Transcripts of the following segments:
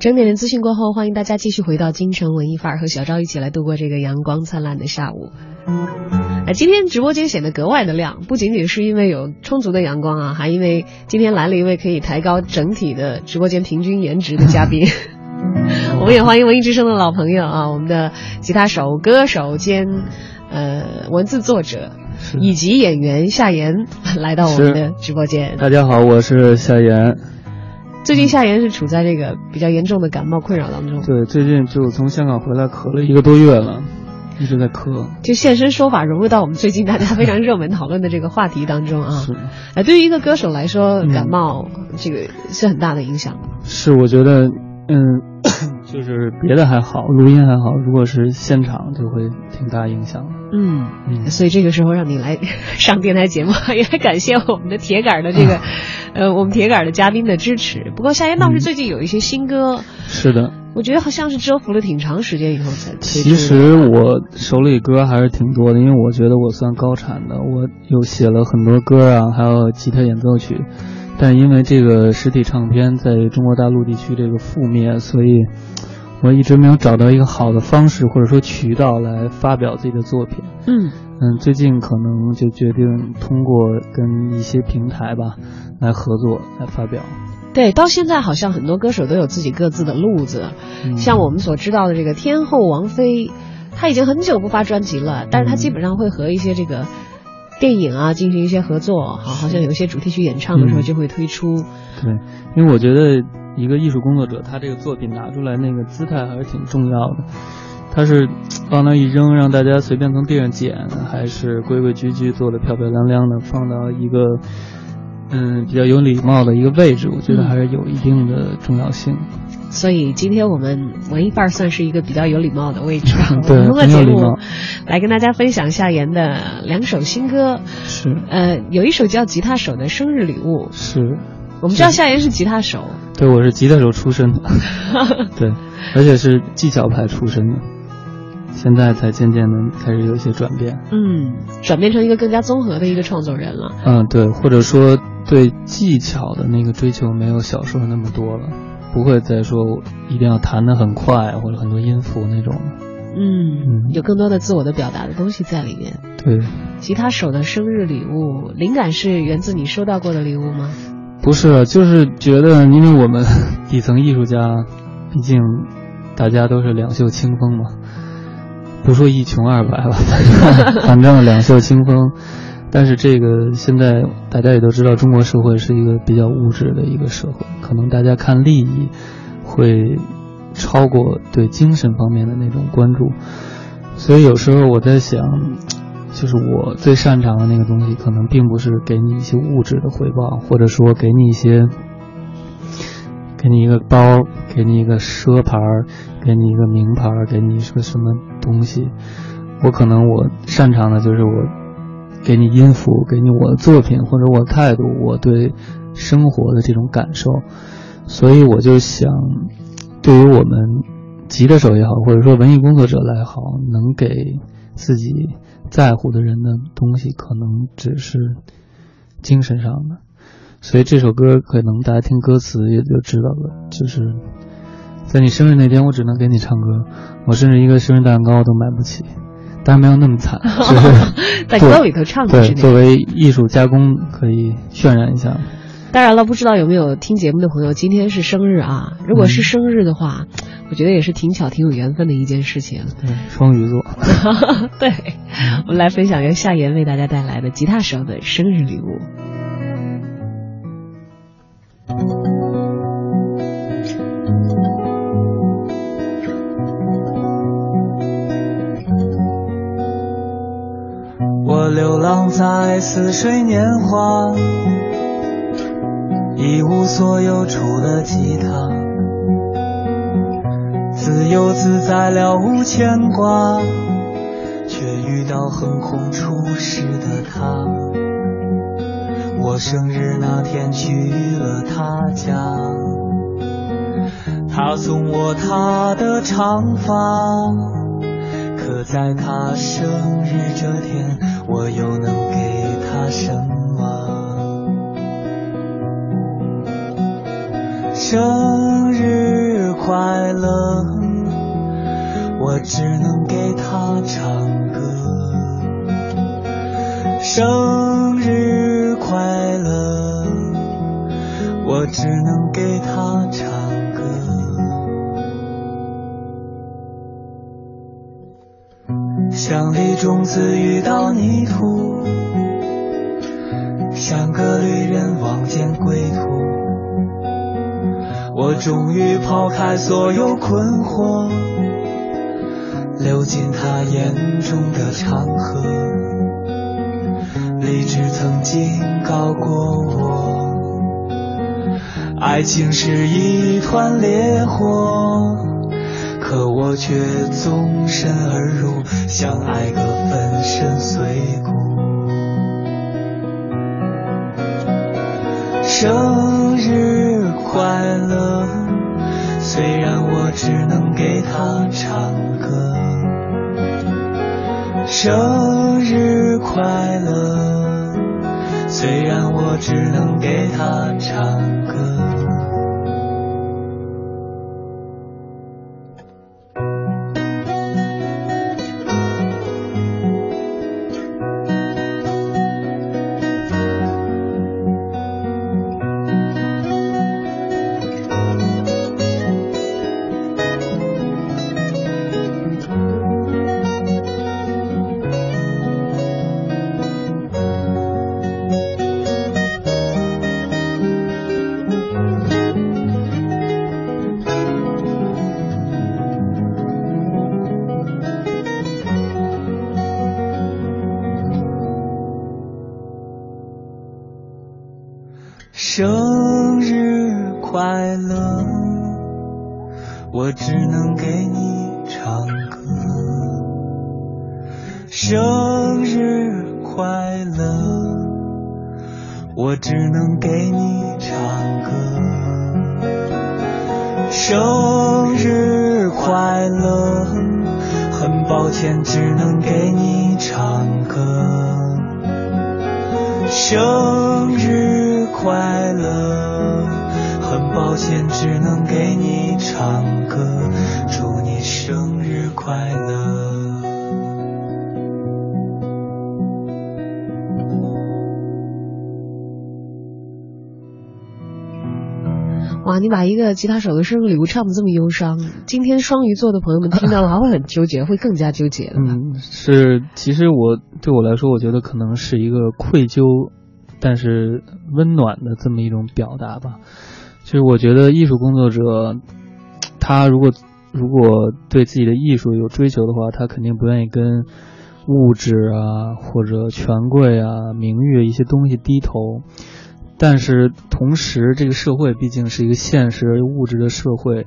整点的资讯过后，欢迎大家继续回到京城文艺范儿，和小昭一起来度过这个阳光灿烂的下午。哎，今天直播间显得格外的亮，不仅仅是因为有充足的阳光啊，还因为今天来了一位可以抬高整体的直播间平均颜值的嘉宾。我们也欢迎文艺之声的老朋友啊，我们的吉他手、歌手兼呃文字作者以及演员夏言来到我们的直播间。大家好，我是夏言。最近夏言是处在这个比较严重的感冒困扰当中。对，最近就从香港回来，咳了一个多月了，一直在咳。就现身说法融入到我们最近大家非常热门讨论的这个话题当中啊。是。哎，对于一个歌手来说，感冒这个是很大的影响。是，我觉得，嗯，就是别的还好，录音还好，如果是现场就会挺大影响的。嗯嗯，所以这个时候让你来 上电台节目，也感谢我们的铁杆的这个，呃，我们铁杆的嘉宾的支持。不过夏言倒是最近有一些新歌，是的，我觉得好像是蛰伏了挺长时间以后才。其实我手里歌还是挺多的，因为我觉得我算高产的，我有写了很多歌啊，还有吉他演奏曲，但因为这个实体唱片在中国大陆地区这个覆灭，所以。我一直没有找到一个好的方式或者说渠道来发表自己的作品。嗯嗯，最近可能就决定通过跟一些平台吧来合作来发表。对，到现在好像很多歌手都有自己各自的路子，嗯、像我们所知道的这个天后王菲，她已经很久不发专辑了，但是她基本上会和一些这个电影啊进行一些合作，好，好像有一些主题曲演唱的时候就会推出。嗯、对，因为我觉得。一个艺术工作者，他这个作品拿出来那个姿态还是挺重要的。他是往那一扔，让大家随便从地上捡，还是规规矩矩做的漂漂亮亮的，放到一个嗯比较有礼貌的一个位置，我觉得还是有一定的重要性。所以今天我们文艺范儿算是一个比较有礼貌的位置，对，通过节目来跟大家分享夏言的两首新歌。是，呃，有一首叫《吉他手的生日礼物》。是。我们知道夏言是吉他手，对，我是吉他手出身的，对，而且是技巧派出身的，现在才渐渐的开始有一些转变，嗯，转变成一个更加综合的一个创作人了，嗯，对，或者说对技巧的那个追求没有小时候那么多了，不会再说一定要弹得很快或者很多音符那种，嗯，嗯。有更多的自我的表达的东西在里面，对，吉他手的生日礼物，灵感是源自你收到过的礼物吗？不是，就是觉得，因为我们底层艺术家，毕竟大家都是两袖清风嘛，不说一穷二白吧，反正反正两袖清风。但是这个现在大家也都知道，中国社会是一个比较物质的一个社会，可能大家看利益会超过对精神方面的那种关注，所以有时候我在想。就是我最擅长的那个东西，可能并不是给你一些物质的回报，或者说给你一些，给你一个包，给你一个奢牌，给你一个名牌，给你一个什么东西。我可能我擅长的就是我给你音符，给你我的作品或者我的态度，我对生活的这种感受。所以我就想，对于我们吉他手也好，或者说文艺工作者来好，能给自己。在乎的人的东西，可能只是精神上的，所以这首歌可能大家听歌词也就知道了，就是在你生日那天，我只能给你唱歌，我甚至一个生日蛋糕都买不起，当然没有那么惨，就是在歌里头唱的对，作为艺术加工可以渲染一下。当然了，不知道有没有听节目的朋友，今天是生日啊！如果是生日的话，嗯、我觉得也是挺巧、挺有缘分的一件事情。对，双鱼座。对，我们来分享由夏言为大家带来的吉他手的生日礼物。在似水年华，一无所有，除了吉他，自由自在了无牵挂，却遇到横空出世的他。我生日那天去了他家，他送我他的长发。可在他生日这天，我又能什么？生日快乐，我只能给他唱歌。生日快乐，我只能给他唱歌。像粒种子遇到泥土，旅人望见归途。我终于抛开所有困惑，流进他眼中的长河。理智曾经告过我，爱情是一团烈火。可我却纵身而入，想爱个粉身碎骨。生日快乐，虽然我只能给他唱歌。生日快乐，虽然我只能给他唱生日快乐，很抱歉，只能给你唱歌。祝你生日快乐。哇，你把一个吉他手的生日礼物唱的这么忧伤，今天双鱼座的朋友们听到了还会很纠结，会更加纠结的？嗯，是，其实我对我来说，我觉得可能是一个愧疚，但是温暖的这么一种表达吧。其实我觉得艺术工作者，他如果如果对自己的艺术有追求的话，他肯定不愿意跟物质啊或者权贵啊、名誉一些东西低头。但是同时，这个社会毕竟是一个现实而物质的社会，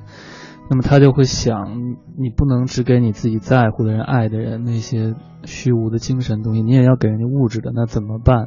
那么他就会想，你不能只给你自己在乎的人、爱的人那些虚无的精神东西，你也要给人家物质的，那怎么办？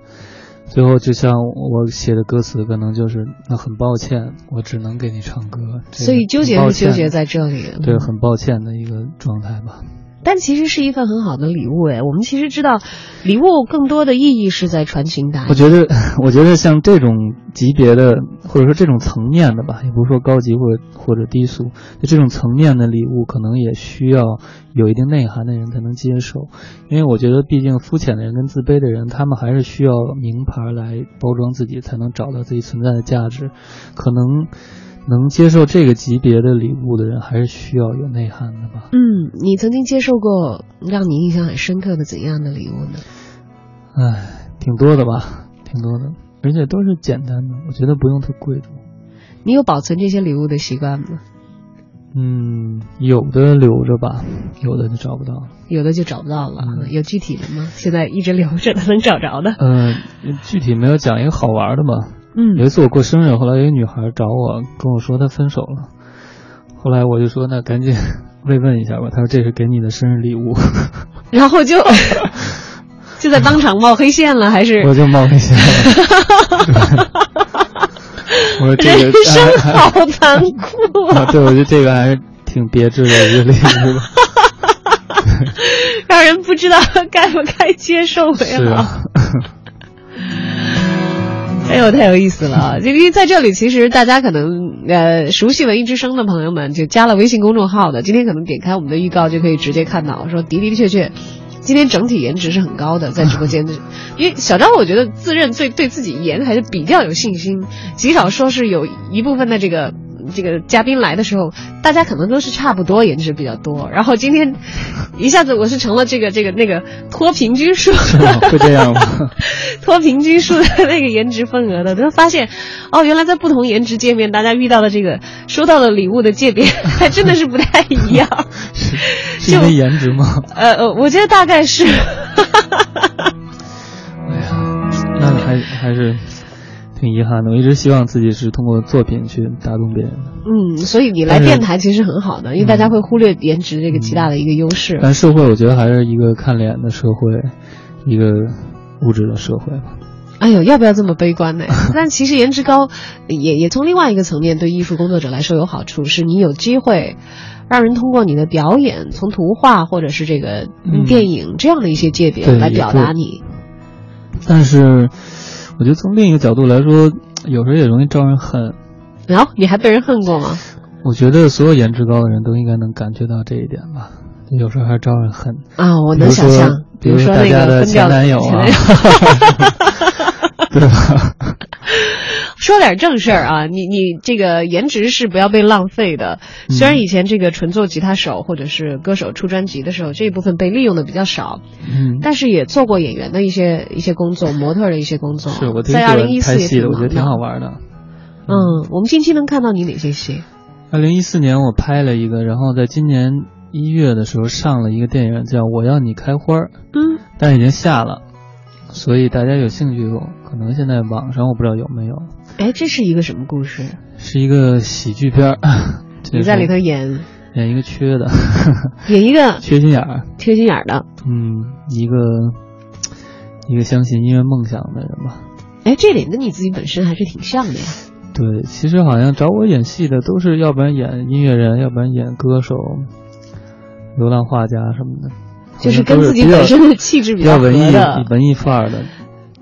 最后，就像我写的歌词，可能就是那很抱歉，我只能给你唱歌。这个所以纠结是纠结在这里。对，很抱歉的一个状态吧。但其实是一份很好的礼物哎。我们其实知道，礼物更多的意义是在传情达意。我觉得，我觉得像这种级别的，或者说这种层面的吧，也不是说高级或或者低俗，就这种层面的礼物，可能也需要有一定内涵的人才能接受。因为我觉得，毕竟肤浅的人跟自卑的人，他们还是需要名牌来包装自己，才能找到自己存在的价值。可能能接受这个级别的礼物的人，还是需要有内涵的吧。嗯，你曾经接受过让你印象很深刻的怎样的礼物呢？唉，挺多的吧，挺多的，而且都是简单的，我觉得不用特贵重。你有保存这些礼物的习惯吗？嗯，有的留着吧，有的就找不到了。有的就找不到了，嗯有具体的吗？现在一直留着的，能找着的？嗯、具体没有讲一个好玩的吧。嗯有一次我过生日，后来有一个女孩找我，跟我说她分手了。后来我就说那赶紧 慰问一下吧。她说这是给你的生日礼物，然后就 就在当场冒黑线了，还是我就冒黑线了。我说这个人生好残酷啊！啊，对，我觉得这个还是挺别致的一个礼物。让人不知道该不该接受为好。哎呦，太有意思了啊！因为在这里，其实大家可能呃熟悉文艺之声的朋友们，就加了微信公众号的，今天可能点开我们的预告就可以直接看到，说的的确确，今天整体颜值是很高的，在直播间的。因为小张，我觉得自认最对自己颜还是比较有信心，极少说是有一部分的这个。这个嘉宾来的时候，大家可能都是差不多颜值比较多，然后今天一下子我是成了这个这个那个脱平均数，会这样吗？脱平均数的那个颜值份额的，他发现，哦，原来在不同颜值界面，大家遇到的这个收到的礼物的界别还真的是不太一样。是是因为颜值吗？呃呃，我觉得大概是，哎呀，那还还是挺遗憾的。我一直希望自己是通过作品去打动别人的，嗯，所以你来电台其实很好的，因为大家会忽略颜值这个极大的一个优势。但社会我觉得还是一个看脸的社会，一个物质的社会吧。哎呦，要不要这么悲观呢？但其实颜值高，也也从另外一个层面对艺术工作者来说有好处，是你有机会让人通过你的表演，从图画或者是这个嗯电影这样的一些界别来表达你。但是，我觉得从另一个角度来说，有时候也容易招人恨。然后你还被人恨过吗？我觉得所有颜值高的人都应该能感觉到这一点吧。有时候还招人恨。啊，我能想象，比如说那大家的个前男友啊 对吧？说点正事儿啊，你你这个颜值是不要被浪费的。虽然以前这个纯做吉他手或者是歌手出专辑的时候，这一部分被利用的比较少，嗯，但是也做过演员的一些一些工作，模特的一些工作。是我挺在二零一四也拍戏的，我觉得挺。好玩的。嗯，我们近期能看到你哪些戏？二零一四年我拍了一个，然后在今年一月的时候上了一个电影叫《我要你开花》，嗯，但已经下了，所以大家有兴趣可能现在网上我不知道有没有，哎，这是一个什么故事？是一个喜剧片儿。你在里头演演一个缺的，演一个缺心眼儿，缺心眼儿的。嗯，一个一个相信音乐梦想的人吧。哎，这点跟你自己本身还是挺像的呀。对，其实好像找我演戏的都是要不然演音乐人，要不然演歌手、流浪画家什么的，就是跟自己本身的气质比较文艺文艺范儿的。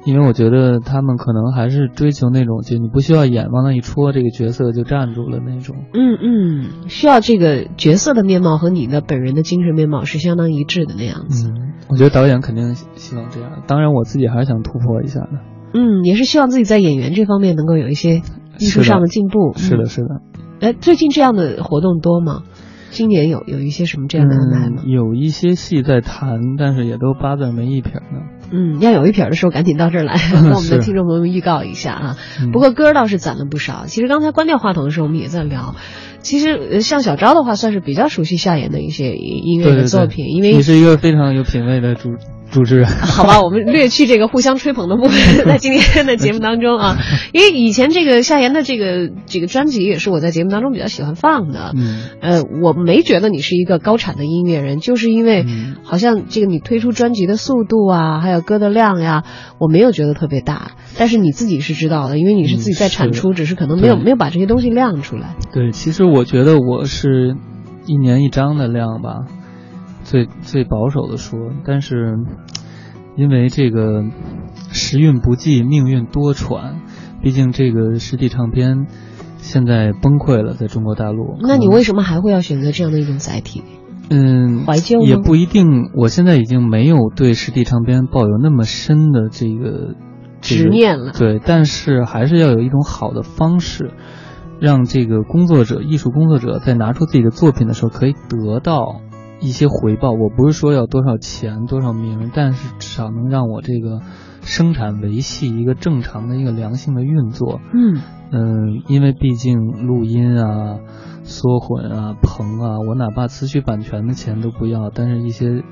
因为我觉得他们可能还是追求那种，就你不需要演，往那一戳，这个角色就站住了那种。嗯嗯，需要这个角色的面貌和你的本人的精神面貌是相当一致的那样子。嗯，我觉得导演肯定希望这样，当然我自己还是想突破一下的。嗯，也是希望自己在演员这方面能够有一些艺术上的进步。是的，嗯。是的。哎，最近这样的活动多吗？今年有有一些什么这样的安排吗？嗯？有一些戏在谈，但是也都八字儿没一撇呢。嗯，要有一撇的时候赶紧到这儿来，跟我们的听众朋友们预告一下啊。嗯不过歌儿倒是攒了不少。其实刚才关掉话筒的时候，我们也在聊。其实呃像小昭的话，算是比较熟悉夏言的一些音乐对对对的作品，因为你是一个非常有品位的主主持人。好吧，我们略去这个互相吹捧的部分，在今天的节目当中啊，因为以前这个夏言的这个这个专辑也是我在节目当中比较喜欢放的。嗯呃，我没觉得你是一个高产的音乐人，就是因为嗯好像这个你推出专辑的速度啊，还有歌的量呀，我没有觉得特别大。但是你自己是知道的，因为你是自己在产出，只是可能没有没有把这些东西亮出来。对，其实我觉得我是一年一张的量吧，最最保守的说，但是因为这个时运不济，命运多舛，毕竟这个实体唱片现在崩溃了，在中国大陆。那你为什么还会要选择这样的一种载体？嗯，怀旧吗也不一定。我现在已经没有对实体唱片抱有那么深的这个这个执念了对，但是还是要有一种好的方式，让这个工作者、艺术工作者在拿出自己的作品的时候，可以得到一些回报。我不是说要多少钱、多少名，但是至少能让我这个生产维系一个正常的一个良性的运作。嗯嗯，因为毕竟录音啊、缩混啊、棚啊，我哪怕辞去版权的钱都不要，但是一些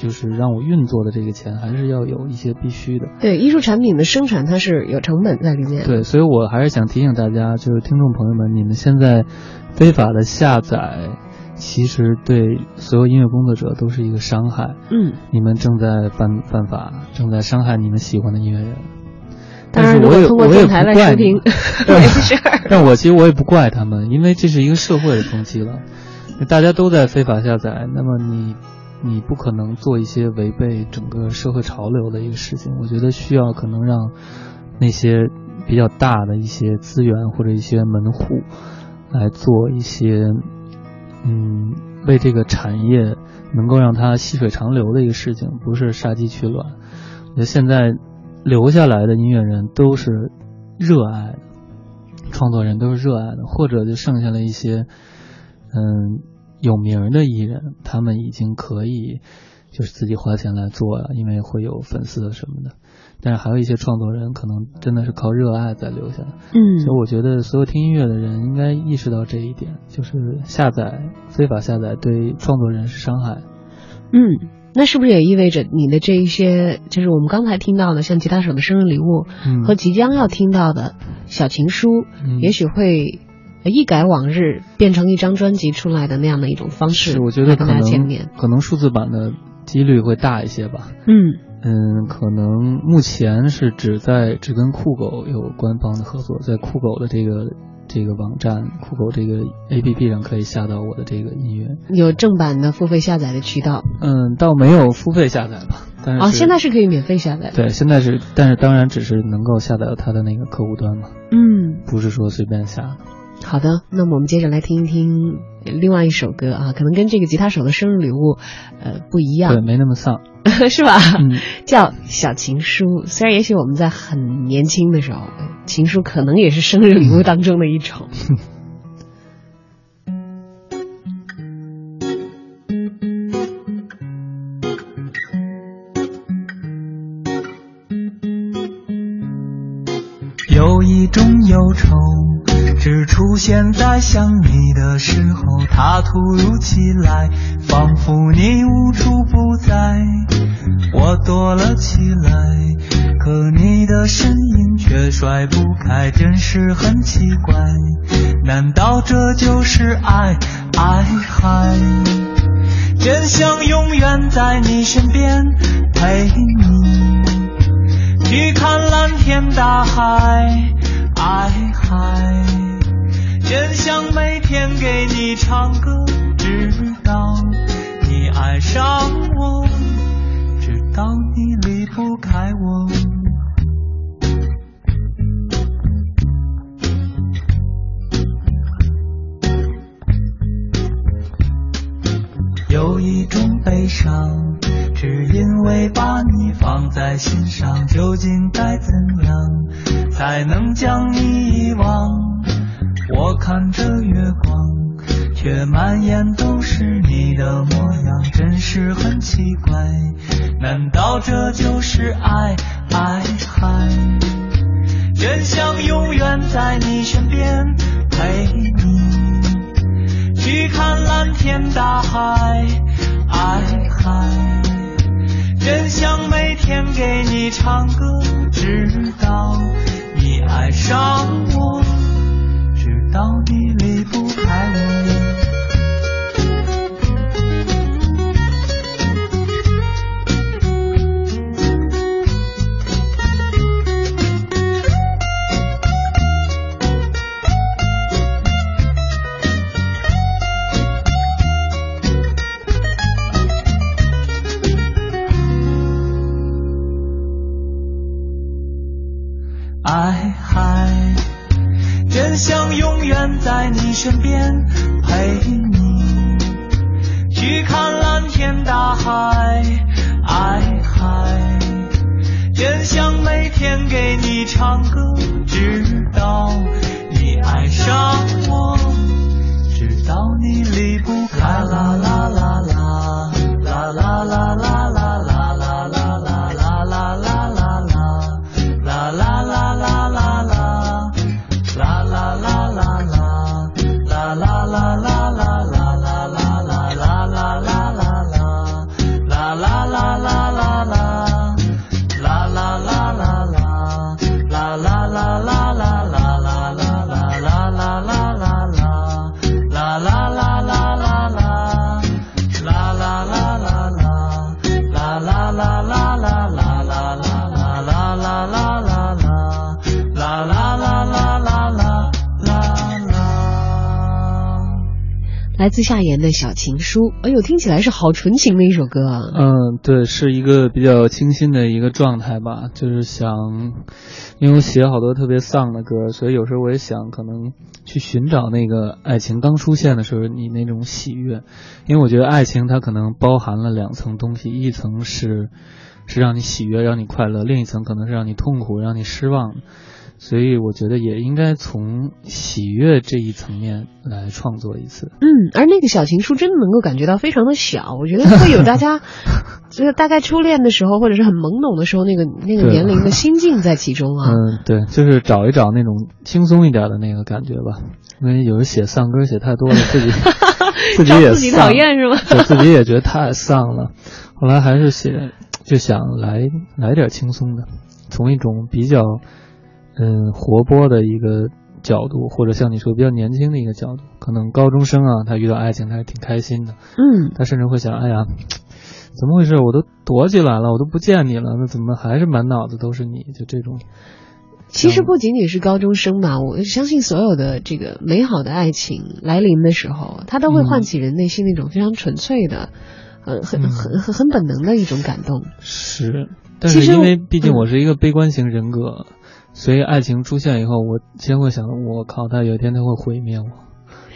就是让我运作的这个钱还是要有一些必须的。对，艺术产品的生产它是有成本在里面。对，所以我还是想提醒大家，就是听众朋友们，你们现在非法的下载，其实对所有音乐工作者都是一个伤害。嗯，你们正在犯犯法，正在伤害你们喜欢的音乐人。但是我也果通过我也电台来不怪。但我其实我也不怪他们，因为这是一个社会的风气了，大家都在非法下载，那么你你不可能做一些违背整个社会潮流的一个事情。我觉得需要可能让那些比较大的一些资源或者一些门户来做一些，嗯，为这个产业能够让它细水长流的一个事情，不是杀鸡取卵。我觉得现在留下来的音乐人都是热爱的。创作人都是热爱的，或者就剩下了一些，嗯，有名的艺人，他们已经可以就是自己花钱来做了，因为会有粉丝什么的。但是还有一些创作人，可能真的是靠热爱在留下的。嗯所以我觉得所有听音乐的人应该意识到这一点，就是下载非法下载对创作人是伤害。嗯，那是不是也意味着你的这一些，就是我们刚才听到的，像吉他手的生日礼物嗯和即将要听到的小情书，嗯也许会呃一改往日，变成一张专辑出来的那样的一种方式，是我觉得可能面。可能数字版的几率会大一些吧。嗯嗯，可能目前是只在只跟酷狗有官方的合作，在酷狗的这个这个网站、酷狗这个 APP 上可以下到我的这个音乐。有正版的付费下载的渠道嗯，倒没有付费下载吧，但是啊，现在是可以免费下载的。对，现在是，但是当然只是能够下载到它的那个客户端嘛，嗯，不是说随便下的。好的，那么我们接着来听一听另外一首歌啊，可能跟这个吉他手的生日礼物，呃，不一样对，没那么丧。是吧？嗯，叫小情书。虽然也许我们在很年轻的时候，呃情书可能也是生日礼物当中的一种。有一种忧愁，只出现在想你的时候，它突如其来，仿佛你无处不在。我躲了起来，可你的身影却甩不开，真是很奇怪。难道这就是爱？爱海真想永远在你身边陪你。去看蓝天大海，爱海，真想每天给你唱歌，直到你爱上我，直到你离不开我。有一种悲伤，只因为把你放在心上，究竟该怎样才能将你遗忘？我看着月光，却满眼都是你的模样，真是很奇怪。难道这就是爱？爱还真想永远在你身边陪你。去看蓝天大海，爱海，真想每天给你唱歌，直到你爱上我，到底离不开我。想永远在你身边陪你，去看蓝天大海，爱海真想每天给你唱歌，直到你爱上。来自夏言的小情书，哎呦，听起来是好纯情的一首歌啊。嗯，对，是一个比较清新的一个状态吧，就是想，因为我写好多特别丧的歌，所以有时候我也想可能去寻找那个爱情刚出现的时候你那种喜悦，因为我觉得爱情它可能包含了两层东西，一层是是让你喜悦、让你快乐，另一层可能是让你痛苦、让你失望。所以我觉得也应该从喜悦这一层面来创作一次。嗯，而那个小情书真的能够感觉到非常的小，我觉得会有大家，就是大概初恋的时候或者是很懵懂的时候那个那个年龄的心境在其中啊。嗯，对，就是找一找那种轻松一点的那个感觉吧。因为有时写丧歌写太多了，自己 自己也自己讨厌是吗？对自己也觉得太丧了。后来还是写，就想来来点轻松的，从一种比较嗯活泼的一个角度，或者像你说比较年轻的一个角度，可能高中生啊，他遇到爱情他是挺开心的，嗯，他甚至会想，哎呀。怎么回事？我都躲起来了，我都不见你了，那怎么还是满脑子都是你？就这种，其实不仅仅是高中生吧，我相信所有的这个美好的爱情来临的时候，它都会嗯唤起人内心那种非常纯粹的，呃，很嗯很很很本能的一种感动。是，但是因为毕竟嗯我是一个悲观型人格，所以爱情出现以后，我先会想，我靠，他有一天他会毁灭我，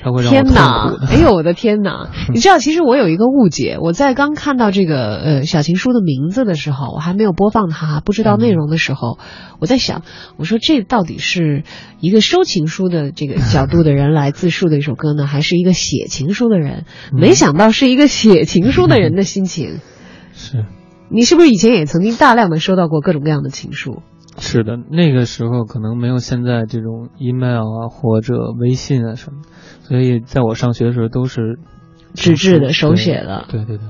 他会让我痛天哪苦！的。哎呦，我的天哪！你知道，其实我有一个误解，我在刚看到这个呃小情书的名字的时候，我还没有播放它，不知道内容的时候，我在想，我说这到底是一个收情书的这个角度的人来自述的一首歌呢，还是一个写情书的人？嗯没想到是一个写情书的人的心情。是你是不是以前也曾经大量的收到过各种各样的情书？是的，那个时候可能没有现在这种 email 啊或者微信啊什么，所以在我上学的时候都是纸质的手写的对对对，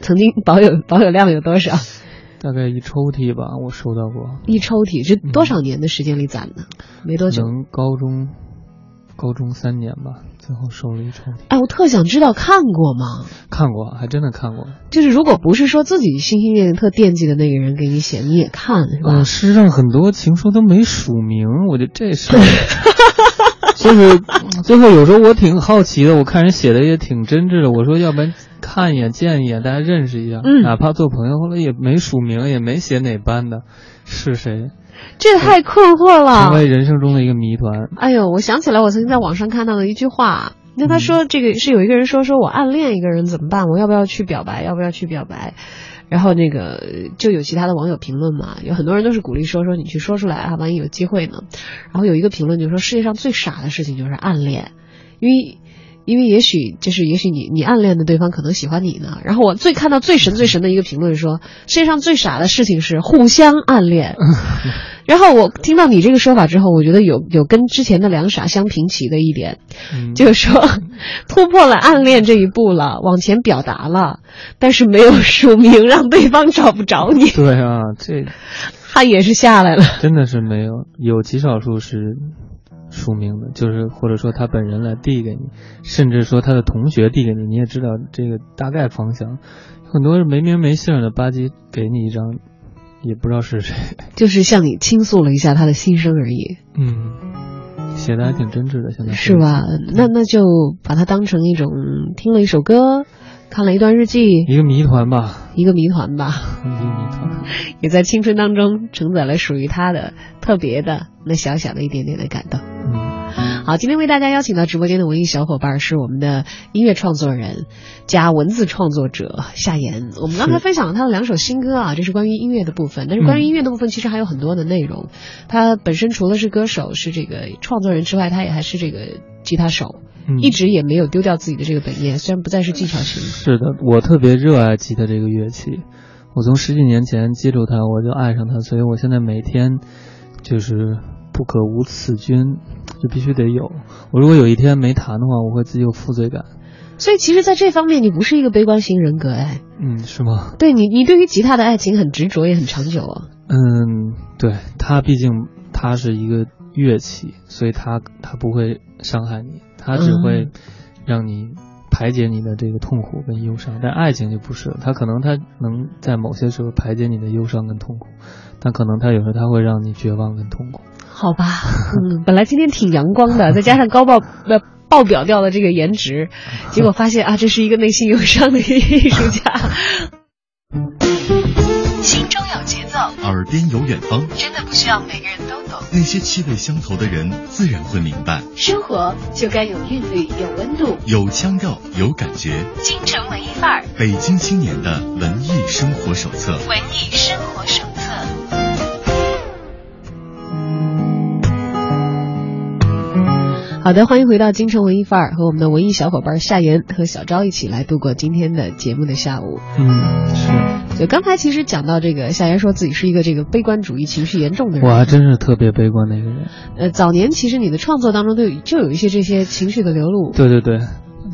曾经保有 保有量有多少？大概一抽屉吧，我收到过，一抽屉，这多少年的时间里攒的？没多久。可能高中高中三年吧，最后收了一抽屉，哎，我特想知道看过吗？看过，还真的看过。就是如果不是说自己心心念念特惦记的那个人给你写，你也看是吧？嗯，事实上很多情书都没署名，我觉得这事儿，就是最后有时候我挺好奇的，我看人写的也挺真挚的，我说要不然看一眼见一眼，大家认识一下，嗯哪怕做朋友，后来也没署名，也没写哪班的，是谁，这太困惑了成。为人生中的一个谜团。哎呦，我想起来，我曾经在网上看到的一句话。那他说，这个是有一个人说，说我暗恋一个人怎么办？我要不要去表白？要不要去表白？然后那个就有其他的网友评论嘛，有很多人都是鼓励说说你去说出来啊，万一有机会呢。然后有一个评论就说世界上最傻的事情就是暗恋，因为因为也许就是也许你你暗恋的对方可能喜欢你呢。然后我最看到最神最神的一个评论说，世界上最傻的事情是互相暗恋。然后我听到你这个说法之后，我觉得有有跟之前的两傻相平齐的一点，嗯，就是说 突破了暗恋这一步了，往前表达了，但是没有署名，让对方找不着你，对啊，这 他也是下来了。真的是没有，有极少数是署名的，就是或者说他本人来递给你，甚至说他的同学递给你，你也知道这个大概方向。很多是没名没姓的吧唧给你一张，也不知道是谁。就是向你倾诉了一下他的心声而已，嗯，写的还挺真挚的，现在是吧？那那就把它当成一种听了一首歌，看了一段日记，一个谜团吧，一个谜团吧，一个谜团。也在青春当中承载了属于他的特别的那小小的一点点的感动。嗯，好，今天为大家邀请到直播间的文艺小伙伴是我们的音乐创作人加文字创作者夏言。我们刚才分享了他的两首新歌啊，这是关于音乐的部分。但是关于音乐的部分，其实还有很多的内容。他本身除了是歌手，是这个创作人之外，他也还是这个吉他手，嗯一直也没有丢掉自己的这个本业。虽然不再是技巧型，是的，我特别热爱吉他这个乐器。我从十几年前接触它，我就爱上它，所以我现在每天就是不可无此君，就必须得有。我如果有一天没弹的话，我会自己有负罪感。所以其实，在这方面你不是一个悲观型人格哎。嗯，是吗？对你，你对于吉他的爱情很执着，也很长久啊。嗯，对，它毕竟它是一个乐器，所以它它不会伤害你，它只会嗯让你排解你的这个痛苦跟忧伤，但爱情就不是了，它可能它能在某些时候排解你的忧伤跟痛苦，但可能它有时候它会让你绝望跟痛苦。好吧，嗯，本来今天挺阳光的，再加上高爆呃爆表掉的这个颜值，结果发现啊，这是一个内心忧伤的艺术家。耳边有远方，真的不需要每个人都懂。那些气味相投的人自然会明白。生活就该有韵律，有温度，有腔调，有感觉。京城文艺范儿，北京青年的文艺生活手册。文艺生活手册。好的，欢迎回到京城文艺范儿，和我们的文艺小伙伴夏言和小昭一起来度过今天的节目的下午。嗯，是。就刚才其实讲到这个，夏言说自己是一个这个悲观主义情绪严重的人。我还真是特别悲观的一个人。呃，早年其实你的创作当中都有就有一些这些情绪的流露。对对对，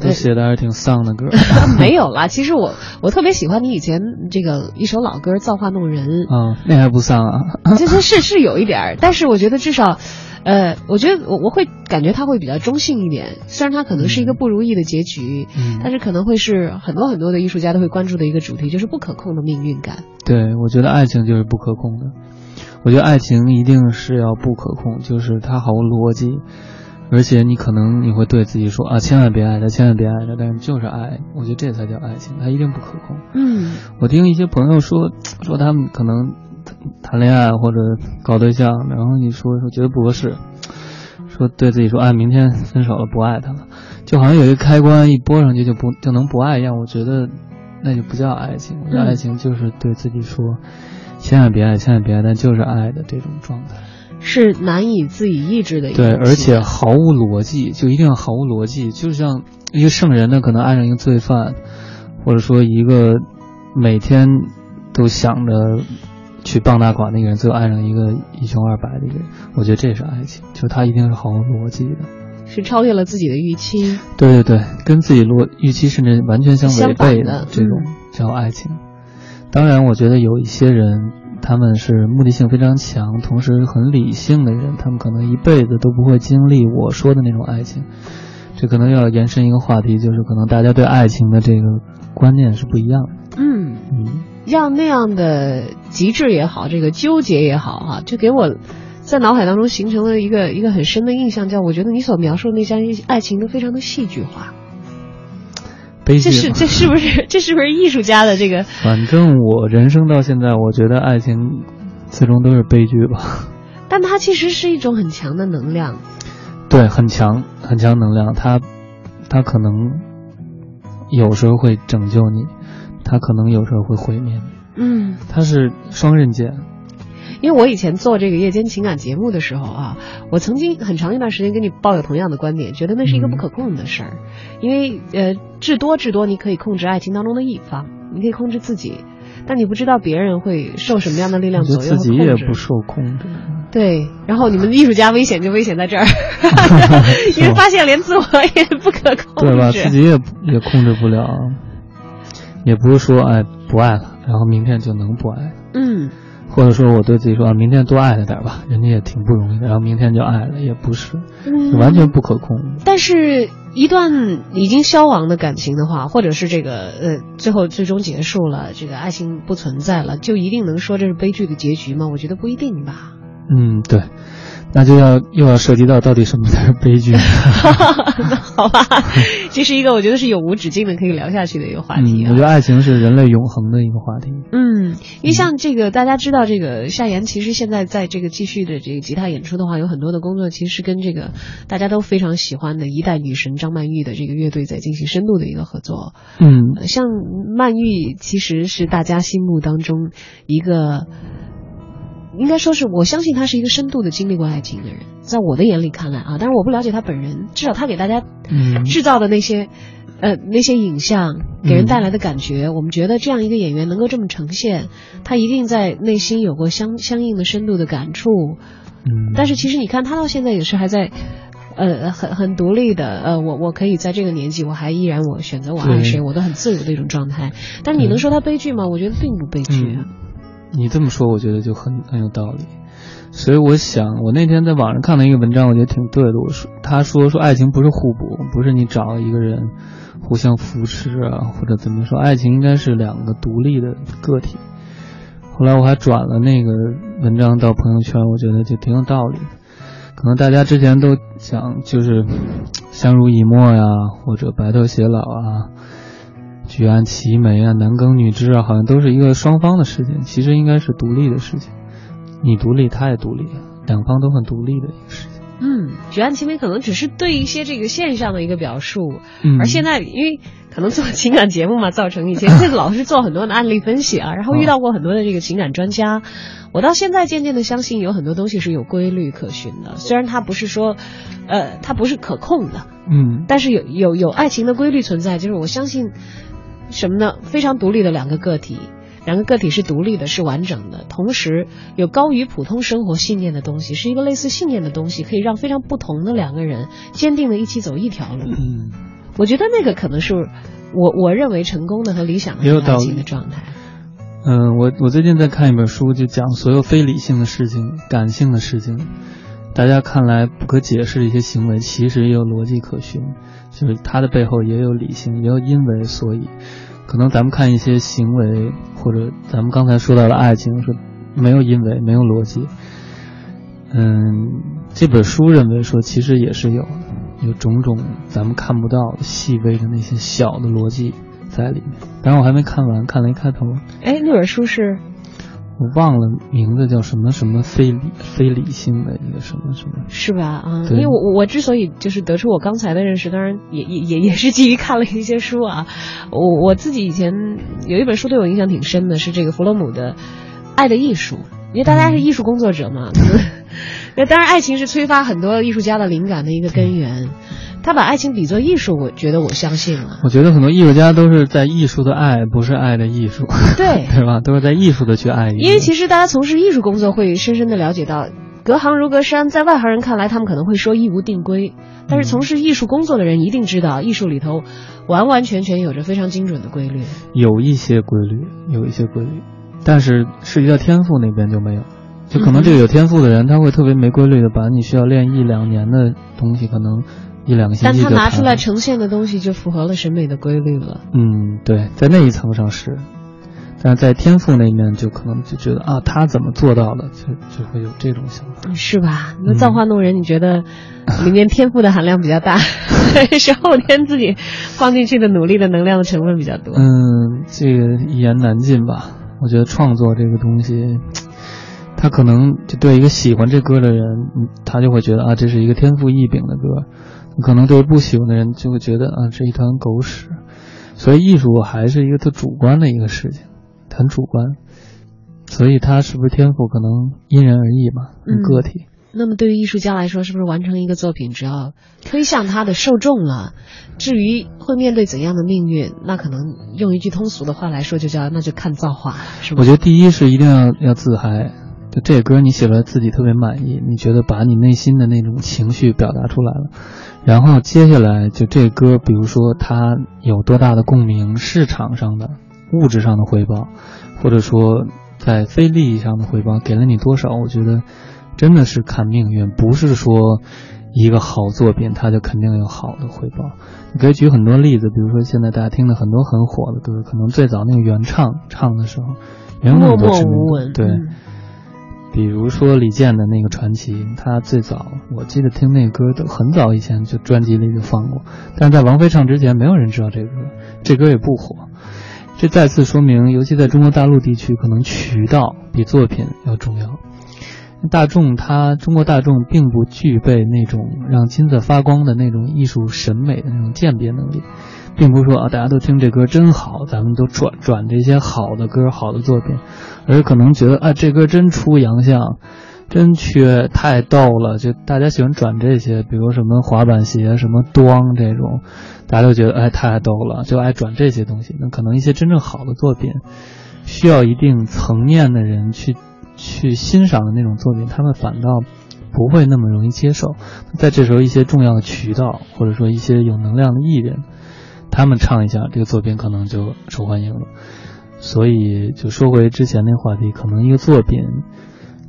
都写的还是挺丧的歌。没有啦，其实我我特别喜欢你以前这个一首老歌《造化弄人》。嗯，那还不丧啊？其实是是有一点儿，但是我觉得至少。呃，我觉得我我会感觉他会比较中性一点，虽然他可能是一个不如意的结局，嗯，但是可能会是很多很多的艺术家都会关注的一个主题，就是不可控的命运感。对，我觉得爱情就是不可控的，我觉得爱情一定是要不可控，就是它毫无逻辑，而且你可能你会对自己说啊，千万别爱他，千万别爱他，但是就是爱，我觉得这才叫爱情，它一定不可控。嗯，我听一些朋友说说他们可能。谈恋爱或者搞对象，然后你说说觉得不合适，说对自己说，哎，明天分手了，不爱他了，就好像有一个开关一拨上去就不就能不爱一样。我觉得那就不叫爱情，我觉得爱情就是对自己说，千万别爱，千万别爱，但就是爱的这种状态，是难以自己抑制的。对，而且毫无逻辑，就一定要毫无逻辑，就像一个圣人呢，可能爱上一个罪犯，或者说一个每天都想着。去傍大款那个人，最后爱上一个一穷二白的一个人，我觉得这是爱情，就他一定是毫无逻辑的，是超越了自己的预期。对对对，跟自己逻预期甚至完全相违背的这种叫爱情。当然，我觉得有一些人，他们是目的性非常强，同时很理性的人，他们可能一辈子都不会经历我说的那种爱情。这可能要延伸一个话题，就是可能大家对爱情的这个观念是不一样的。嗯嗯。让那样的极致也好，这个纠结也好，哈，就给我在脑海当中形成了一个一个很深的印象，叫我觉得你所描述的那些爱情都非常的戏剧化。悲剧。这是这是不是这是不是艺术家的这个？反正我人生到现在，我觉得爱情最终都是悲剧吧。但它其实是一种很强的能量。对，很强很强能量，它它可能有时候会拯救你。它可能有时候会毁灭你，嗯，他是双刃剑。因为我以前做这个夜间情感节目的时候啊，我曾经很长一段时间跟你抱有同样的观点，觉得那是一个不可控的事儿。因为呃，至多至多你可以控制爱情当中的一方，你可以控制自己，但你不知道别人会受什么样的力量左右自己也不受控制。对，然后你们艺术家危险就危险在这儿，因为发现连自我也不可控制，对吧？自己也也控制不了。也不是说哎不爱了，然后明天就能不爱，嗯，或者说我对自己说啊，明天多爱他点吧，人家也挺不容易的，然后明天就爱了，也不是，完全不可控。但是，一段已经消亡的感情的话，或者是这个呃，最后最终结束了，这个爱情不存在了，就一定能说这是悲剧的结局吗？我觉得不一定吧。嗯，对。那就要又要涉及到到底什么才是悲剧？好吧，这是一个我觉得是永无止境的可以聊下去的一个话题。我觉得爱情是人类永恒的一个话题。嗯，因为像这个大家知道，这个夏言其实现在在这个继续的这个吉他演出的话，有很多的工作其实是跟这个大家都非常喜欢的一代女神张曼玉的这个乐队在进行深度的一个合作。嗯，像曼玉其实是大家心目当中一个。应该说是，我相信他是一个深度的经历过爱情的人，在我的眼里看来啊，但是我不了解他本人，至少他给大家制造的那些，呃，那些影像给人带来的感觉，我们觉得这样一个演员能够这么呈现，他一定在内心有过相相应的深度的感触。嗯，但是其实你看他到现在也是还在，呃，很很独立的，呃，我我可以在这个年纪，我还依然我选择我爱谁，我都很自由的一种状态。但你能说他悲剧吗？我觉得并不悲剧。你这么说，我觉得就很很有道理。所以我想，我那天在网上看到一个文章，我觉得挺对的。我说，他说说爱情不是互补，不是你找一个人互相扶持啊，或者怎么说，爱情应该是两个独立的个体。后来我还转了那个文章到朋友圈，我觉得就挺有道理。可能大家之前都讲就是相濡以沫呀，或者白头偕老啊，举案齐眉啊，男耕女织啊，好像都是一个双方的事情，其实应该是独立的事情。你独立，他也独立，两方都很独立的一个事情。嗯，举案齐眉可能只是对一些这个现象的一个表述，嗯而现在因为可能做情感节目嘛，造成以前这个老是做很多的案例分析啊，然后遇到过很多的这个情感专家，我到现在渐渐的相信有很多东西是有规律可循的，虽然它不是说，呃，它不是可控的，嗯但是有有有爱情的规律存在，就是我相信什么呢？非常独立的两个个体，两个个体是独立的，是完整的，同时有高于普通生活信念的东西，是一个类似信念的东西，可以让非常不同的两个人坚定的一起走一条路。嗯，我觉得那个可能是我我认为成功的和理想的爱也有道理情的状态。嗯，我我最近在看一本书，就讲所有非理性的事情、感性的事情，大家看来不可解释的一些行为，其实也有逻辑可循，就是它的背后也有理性，也有因为所以。可能咱们看一些行为，或者咱们刚才说到的爱情，说没有因为，没有逻辑。嗯，这本书认为说，其实也是有的，有种种咱们看不到细微的那些小的逻辑在里面。当然我还没看完，看了一开头。哎，那本书是我忘了名字叫什么什么非理非理性的一个什么什么，是吧？啊，因为我我我之所以就是得出我刚才的认识，当然也也也也是基于看了一些书啊。我我自己以前有一本书对我影响挺深的，是这个弗洛姆的《爱的艺术》，因为大家是艺术工作者嘛，那当然爱情是催发很多艺术家的灵感的一个根源。他把爱情比作艺术，我觉得我相信了。我觉得很多艺术家都是在艺术的爱，不是爱的艺术，对对吧？都是在艺术的去爱。因为其实大家从事艺术工作会深深的了解到，隔行如隔山，在外行人看来，他们可能会说一无定规，但是从事艺术工作的人一定知道，艺术里头完完全全有着非常精准的规律。有一些规律，有一些规律，但是涉及到天赋那边就没有。就可能这个有天赋的人，他会特别没规律的把你需要练一两年的东西，可能一两个星期但他拿出来呈现的东西就符合了审美的规律了。嗯，对，在那一层上是，但是在天赋那一面就可能就觉得啊，他怎么做到的，就就会有这种想法。是吧？那嗯造化弄人，你觉得里面天赋的含量比较大，还 是后天自己放进去的努力的能量的成分比较多？嗯，这个一言难尽吧。我觉得创作这个东西，他可能就对一个喜欢这歌的人，嗯他就会觉得啊，这是一个天赋异禀的歌；可能对于不喜欢的人，就会觉得啊，这一团狗屎。所以艺术还是一个特主观的一个事情，很主观。所以他是不是天赋，可能因人而异吧，嗯个体。那么对于艺术家来说，是不是完成一个作品，只要推向他的受众了，至于会面对怎样的命运，那可能用一句通俗的话来说，就叫那就看造化了，是吧？我觉得第一是一定要要自嗨，就这歌你写出来自己特别满意，你觉得把你内心的那种情绪表达出来了，然后接下来就这歌，比如说它有多大的共鸣，市场上的、物质上的回报，或者说在非利益上的回报，给了你多少，我觉得真的是看命运，不是说一个好作品它就肯定有好的回报。你可以举很多例子，比如说现在大家听的很多很火的歌，可能最早那个原唱唱的时候。没有那默默么多知名无闻，度对，嗯比如说李健的那个传奇，他最早我记得听那歌都很早以前就专辑里就放过，但是在王菲唱之前，没有人知道这歌，这歌也不火。这再次说明，尤其在中国大陆地区，可能渠道比作品要重要。大众他中国大众并不具备那种让金子发光的那种艺术审美的那种鉴别能力，并不是说啊大家都听这歌真好，咱们都转转这些好的歌、好的作品，而可能觉得啊这歌真出洋相，真缺，太逗了，就大家喜欢转这些，比如什么滑板鞋、什么咣这种，大家都觉得哎太逗了，就爱转这些东西。那可能一些真正好的作品，需要一定层面的人去去欣赏的那种作品，他们反倒不会那么容易接受。在这时候，一些重要的渠道或者说一些有能量的艺人，他们唱一下这个作品，可能就受欢迎了。所以就说回之前那话题，可能一个作品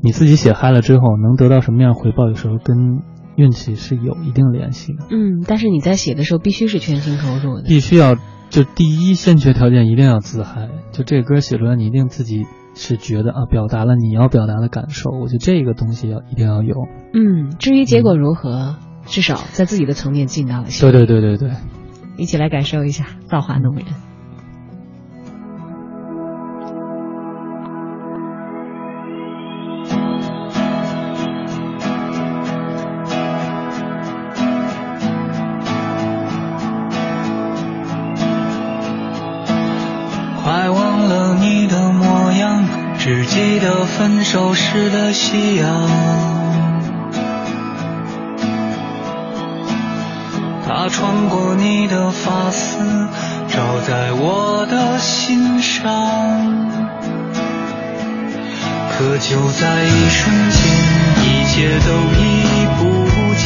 你自己写嗨了之后，能得到什么样回报，有时候跟运气是有一定联系的。嗯，但是你在写的时候必须是全心投入的，必须要就第一先决条件一定要自嗨，就这歌写出来，你一定自己是觉得啊，表达了你要表达的感受。我觉得这个东西要一定要有。嗯，至于结果如何，至少在自己的层面尽到了心。对对对对对，一起来感受一下《造化弄人》。消失的夕阳。它穿过你的发丝，照在我的心上。可就在一瞬间，一切都已不见，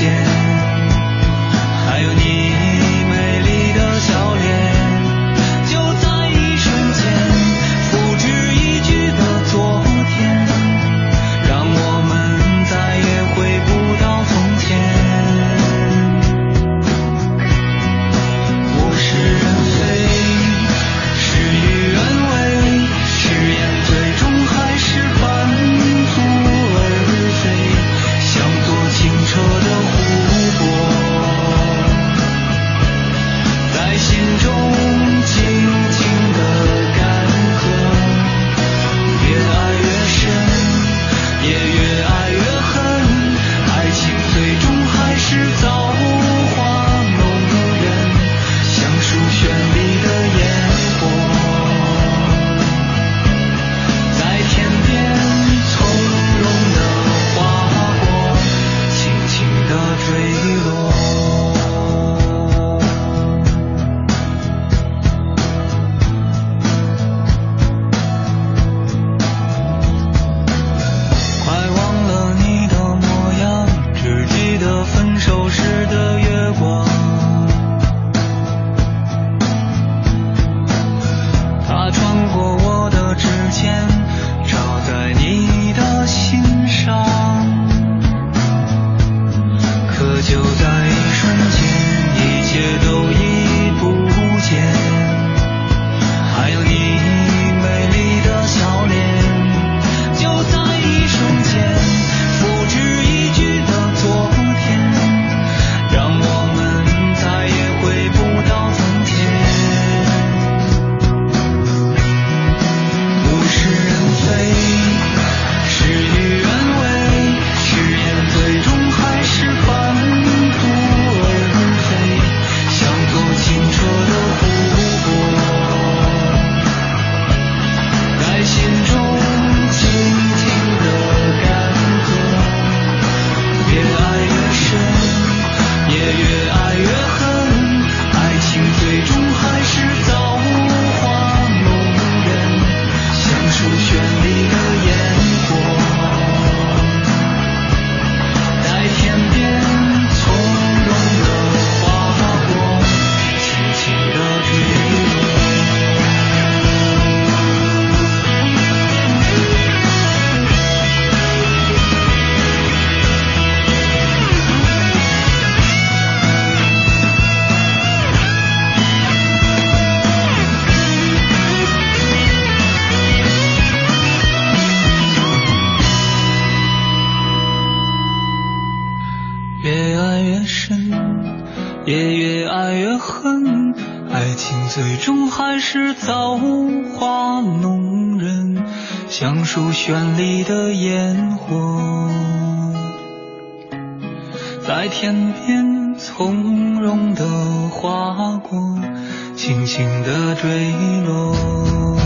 是造化弄人，像数绚丽的烟火，在天边从容的划过，轻轻的坠落。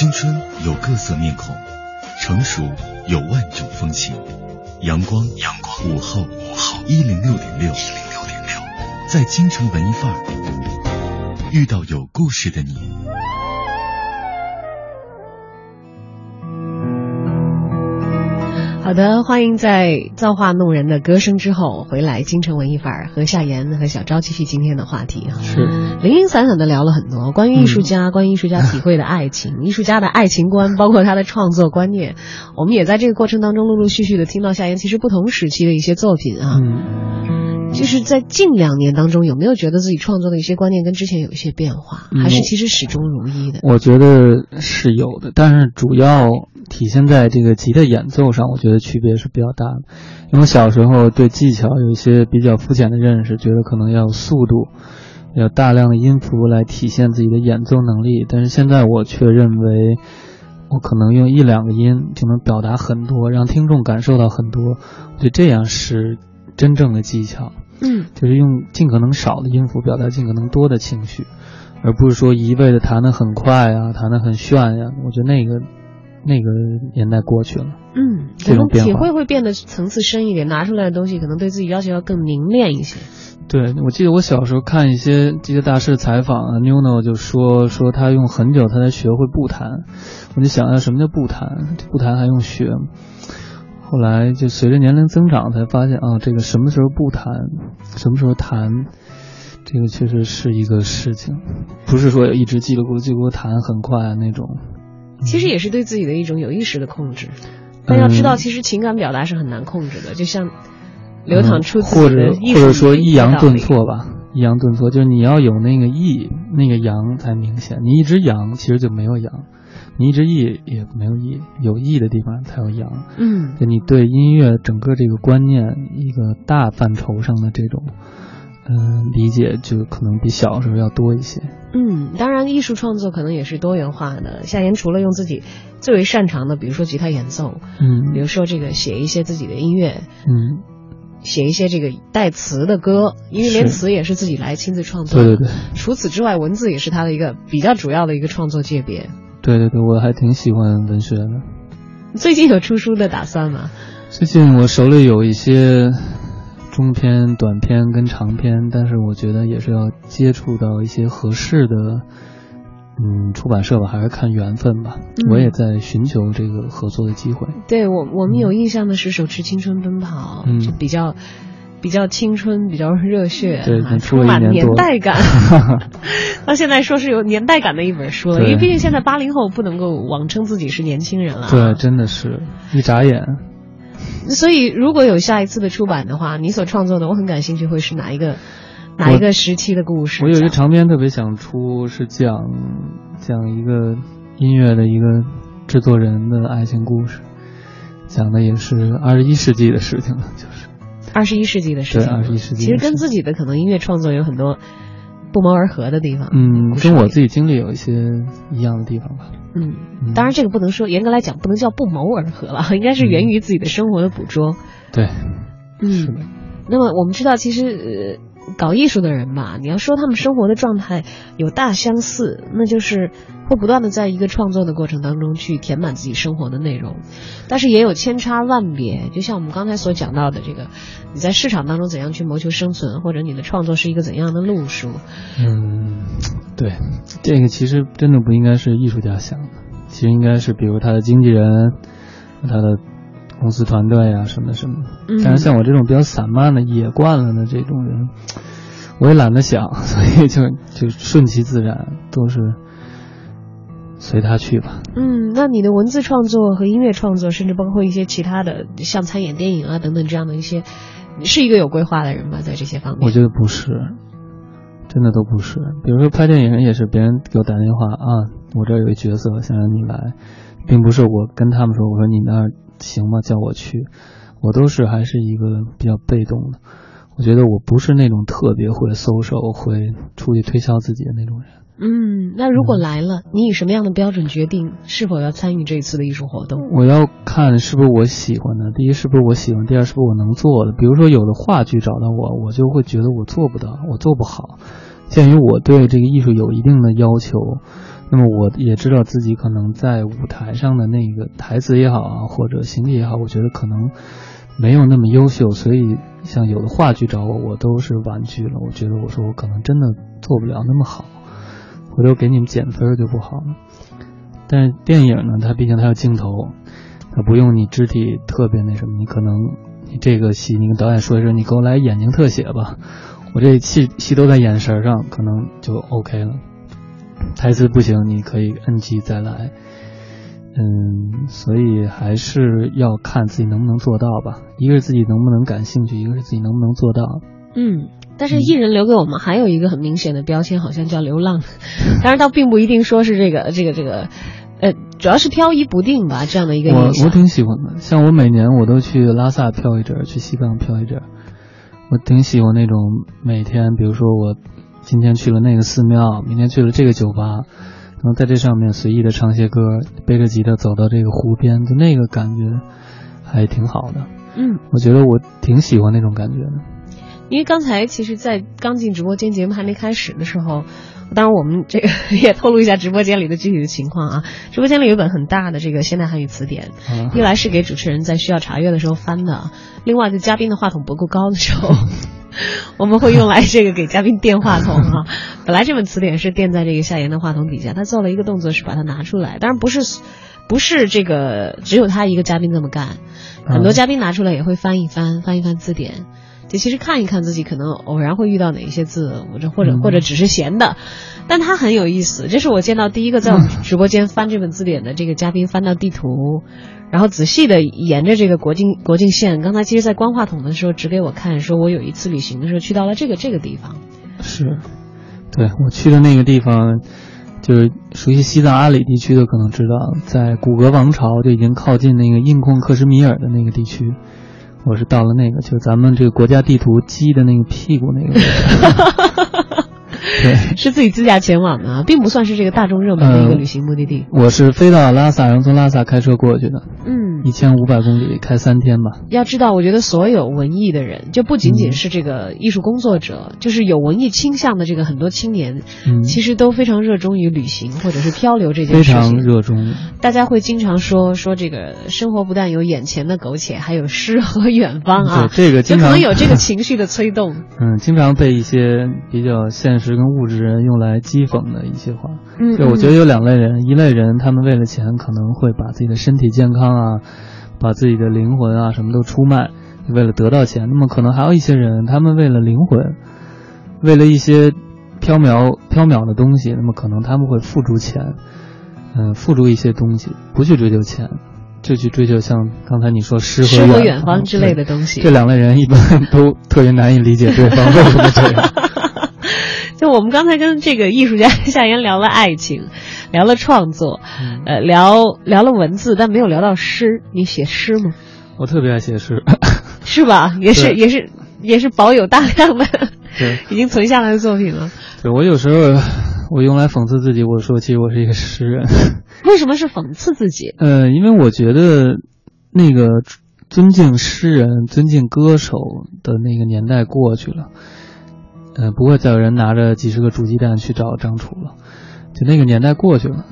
青春有各色面孔，成熟有万种风情。阳光，阳光，午后，午后，一零六点六，一零六点六，在京城文艺范儿遇到有故事的你。好的，欢迎在造化弄人的歌声之后回来，京城文艺范儿和夏言和小昭继续今天的话题啊。是零零散散的聊了很多关于艺术家、关于艺术家体会的爱情、艺术家的爱情观，包括他的创作观念。我们也在这个过程当中陆陆续续的听到夏言其实不同时期的一些作品啊。嗯，就是在近两年当中，有没有觉得自己创作的一些观念跟之前有一些变化，嗯还是其实始终如一的？我觉得是有的，但是主要体现在这个吉他演奏上，我觉得区别是比较大的。因为我小时候对技巧有一些比较肤浅的认识，觉得可能要有速度，要大量的音符来体现自己的演奏能力，但是现在我却认为，我可能用一两个音就能表达很多，让听众感受到很多。我觉得这样是真正的技巧。嗯就是用尽可能少的音符表达尽可能多的情绪，而不是说一味的弹得很快啊，弹得很炫呀、我觉得那个那个年代过去了。嗯，这种体会会变得层次深一点，拿出来的东西可能对自己要求要更凝练一些。对，我记得我小时候看一些这些大师的采访啊，Nuno 就说说他用很久他才学会不弹，我就想要什么叫不弹？不弹还用学吗？后来就随着年龄增长，才发现啊，这个什么时候不谈，什么时候谈，这个确实是一个事情，不是说一直叽里咕噜叽里咕噜弹很快啊那种。其实也是对自己的一种有意识的控制，但要知道，嗯其实情感表达是很难控制的，就像流淌出自或己的者或艺术者说抑扬顿挫吧，抑扬顿挫就是你要有那个抑，那个扬才明显。你一直扬，其实就没有扬；你一直译也没有意，有意的地方才有扬。嗯就你对音乐整个这个观念一个大范畴上的这种，嗯、理解就可能比小时候要多一些。嗯，当然，艺术创作可能也是多元化的。夏言除了用自己最为擅长的，比如说吉他演奏，嗯比如说这个写一些自己的音乐，嗯，写一些这个带词的歌，因为连词也是自己来亲自创作。对对对。除此之外，文字也是他的一个比较主要的一个创作界别。对对对，我还挺喜欢文学的。最近有出书的打算吗？最近我手里有一些中篇、短篇跟长篇，但是我觉得也是要接触到一些合适的，嗯，出版社吧，还是看缘分吧。嗯我也在寻求这个合作的机会。对我，我们有印象的是手持青春奔跑，嗯就比较比较青春，比较热血，对啊充满年代感。到现在说是有年代感的一本书了，因为毕竟现在八零后不能够妄称自己是年轻人了。对，，真的是一眨眼。所以如果有下一次的出版的话，你所创作的，我很感兴趣，会是哪一个哪一个时期的故事？我有一个长篇特别想出，是讲讲一个音乐的一个制作人的爱情故事，讲的也是二十一世纪的事情了，就是。二十一世纪的事情，对21世纪其实跟自己的可能音乐创作有很多不谋而合的地方。嗯，跟我自己经历有一些一样的地方吧。嗯，嗯当然这个不能说严格来讲不能叫不谋而合了，应该是源于自己的生活的捕捉。对，嗯，是的。那么我们知道，其实呃，搞艺术的人吧，你要说他们生活的状态有大相似，那就是会不断的在一个创作的过程当中去填满自己生活的内容，但是也有千差万别。就像我们刚才所讲到的，这个你在市场当中怎样去谋求生存，或者你的创作是一个怎样的路数。嗯，对，这个其实真的不应该是艺术家想的，其实应该是比如他的经纪人、他的公司团队啊什么什么。嗯但是像我这种比较散漫的、野惯了的这种人，我也懒得想，所以就就顺其自然，都是随他去吧。嗯，那你的文字创作和音乐创作，甚至包括一些其他的，像参演电影啊等等这样的一些，你是一个有规划的人吗？在这些方面，我觉得不是，真的都不是。比如说拍电影也是别人给我打电话啊，我这儿有一角色想让你来，并不是我跟他们说，我说你那儿行吗？叫我去，我都是还是一个比较被动的。我觉得我不是那种特别会搜手、会出去推销自己的那种人。嗯，那如果来了，你以什么样的标准决定是否要参与这一次的艺术活动？我要看是不是我喜欢的，第一是不是我喜欢，第二是不是我能做的。比如说有的话剧找到我，我就会觉得我做不到，我做不好。鉴于我对这个艺术有一定的要求，那么我也知道自己可能在舞台上的那个台词也好啊，或者形体也好，我觉得可能没有那么优秀，所以像有的话剧找我，我都是婉拒了。我觉得我说我可能真的做不了那么好，回头给你们减分就不好了。但是电影呢，它毕竟它有镜头，它不用你肢体特别那什么，你可能你这个戏，你跟导演说一声，你给我来眼睛特写吧，我这戏戏都在眼神上，可能就 OK 了。台词不行，你可以摁机再来。嗯，所以还是要看自己能不能做到吧。一个是自己能不能感兴趣，一个是自己能不能做到。嗯，但是艺人留给我们还有一个很明显的标签，好像叫流浪。当然，倒并不一定说是这个这个这个，呃，主要是漂移不定吧，这样的一个我。我挺喜欢的，像我每年我都去拉萨漂一阵儿，去西藏漂一阵儿。我挺喜欢那种每天，比如说我今天去了那个寺庙，明天去了这个酒吧，然后在这上面随意的唱些歌，背着吉他走到这个湖边，就那个感觉还挺好的。嗯，我觉得我挺喜欢那种感觉的。因为刚才其实，在刚进直播间节目还没开始的时候，当然我们这个也透露一下直播间里的具体的情况啊。直播间里有一本很大的这个现代汉语词典，啊一来是给主持人在需要查阅的时候翻的，另外就嘉宾的话筒不够高的时候，我们会用来这个给嘉宾垫话筒啊。本来这本词典是垫在这个夏言的话筒底下，他做了一个动作是把它拿出来，当然不是不是这个只有他一个嘉宾这么干，很多嗯嘉宾拿出来也会翻一翻，翻一翻字典。就其实看一看自己可能偶然会遇到哪一些字，或者或者嗯或者只是闲的，但他很有意思。这是我见到第一个在我们直播间翻这本字典的这个嘉宾，翻到地图，然后仔细的沿着这个国境国境线。刚才其实，在关话筒的时候指给我看，说我有一次旅行的时候去到了这个这个地方。是，对我去的那个地方，就是熟悉西藏阿里地区的可能知道，在古格王朝就已经靠近那个印控克什米尔的那个地区。我是到了那个，就咱们这个国家地图鸡的那个屁股那个位置。对，是自己自驾前往的啊，并不算是这个大众热门的一个呃旅行目的地。我是飞到拉萨，然后从拉萨开车过去的，嗯，一千五百公里，开三天吧。要知道，我觉得所有文艺的人，就不仅仅嗯是这个艺术工作者，就是有文艺倾向的这个很多青年，嗯，其实都非常热衷于旅行或者是漂流这件事情。非常热衷。大家会经常说说这个生活不但有眼前的苟且，还有诗和远方啊。对这个经常就可能有这个情绪的催动。嗯，经常被一些比较现实跟物质人用来讥讽的一些话。嗯，对，我觉得有两类人，一类人他们为了钱可能会把自己的身体健康啊，把自己的灵魂啊什么都出卖，为了得到钱。那么可能还有一些人，他们为了灵魂，为了一些缥缈缥缈的东西，那么可能他们会付出钱，嗯、付出一些东西，不去追求钱，就去追求像刚才你说诗诗和远方之类的东西。这两类人一般 都特别难以理解对方为什么这样。就我们刚才跟这个艺术家 夏言聊了爱情，聊了创作，嗯呃，聊聊了文字，但没有聊到诗。你写诗吗？我特别爱写诗，是吧？也是也是也是保有大量的对，已经存下来的作品了。对我有时候我用来讽刺自己，我说其实我是一个诗人。为什么是讽刺自己？呃，因为我觉得那个尊敬诗人、尊敬歌手的那个年代过去了，呃，不会再有人拿着几十个煮鸡蛋去找张楚了，就那个年代过去了。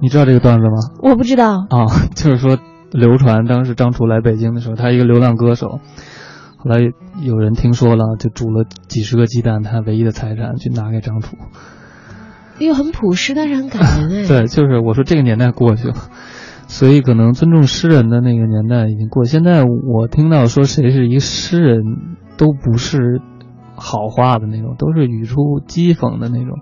你知道这个段子吗？我不知道。啊，就是说流传当时张楚来北京的时候，他一个流浪歌手，后来有人听说了，就煮了几十个鸡蛋，他唯一的财产去拿给张楚。又很朴实，但是很感人哎。对，就是我说这个年代过去了，所以可能尊重诗人的那个年代已经过。现在我听到说谁是一个诗人，都不是好话的那种，都是语出讥讽的那种。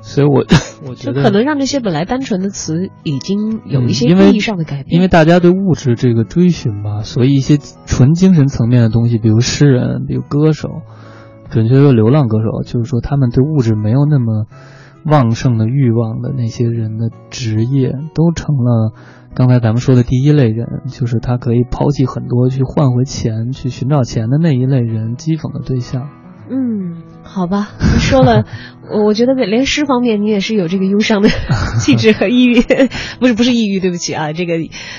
所以我 我觉得可能让这些本来单纯的词已经有一些意义上的改变。因为大家对物质这个追寻吧，所以一些纯精神层面的东西，比如诗人，比如歌手，准确说流浪歌手，就是说他们对物质没有那么旺盛的欲望的那些人的职业，都成了刚才咱们说的第一类人，就是他可以抛弃很多去换回钱，去寻找钱的那一类人讥讽的对象。嗯，好吧，你 说了，我我觉得连诗方面你也是有这个忧伤的 气质和抑郁，不是不是抑郁，对不起啊，这个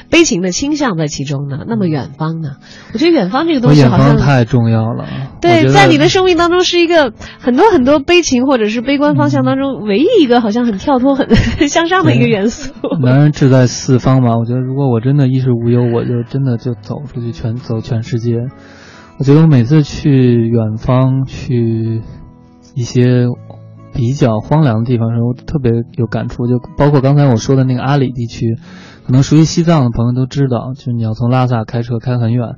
悲情的倾向在其中呢。那么远方呢？我觉得远方这个东西好像太重要了。对，在你的生命当中是一个很多很多悲情或者是悲观方向当中唯一一个好像很跳脱、很 向上的一个元素。男人志在四方嘛，我觉得如果我真的衣食无忧，我就真的就走出去，全走全世界。我觉得我每次去远方，去一些比较荒凉的地方时候，特别有感触。就包括刚才我说的那个阿里地区，可能熟悉西藏的朋友都知道，就是你要从拉萨开车开很远。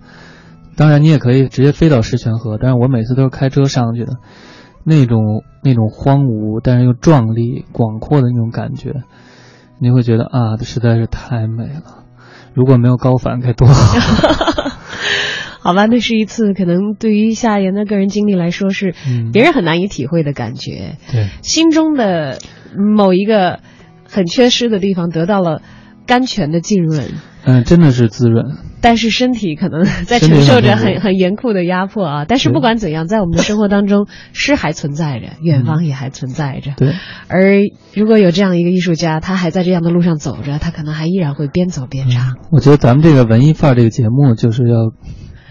当然，你也可以直接飞到石泉河，但是我每次都是开车上去的。那种那种荒芜，但是又壮丽、广阔的那种感觉，你会觉得啊，这实在是太美了。如果没有高反该多好。好吧，那是一次可能对于夏言的个人经历来说是别人很难以体会的感觉。对，心中的某一个很缺失的地方得到了甘泉的浸润。嗯，真的是滋润。但是身体可能在承受着很很严酷的压迫啊。但是不管怎样，在我们的生活当中，诗还存在着，远方也还存在着。对。而如果有这样一个艺术家，他还在这样的路上走着，他可能还依然会边走边唱。我觉得咱们这个文艺范儿这个节目就是要。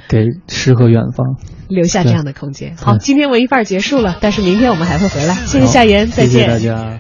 给诗和远方留下这样的空间。好，今天文艺范儿结束了，但是明天我们还会回来。谢谢夏言，再见。大家。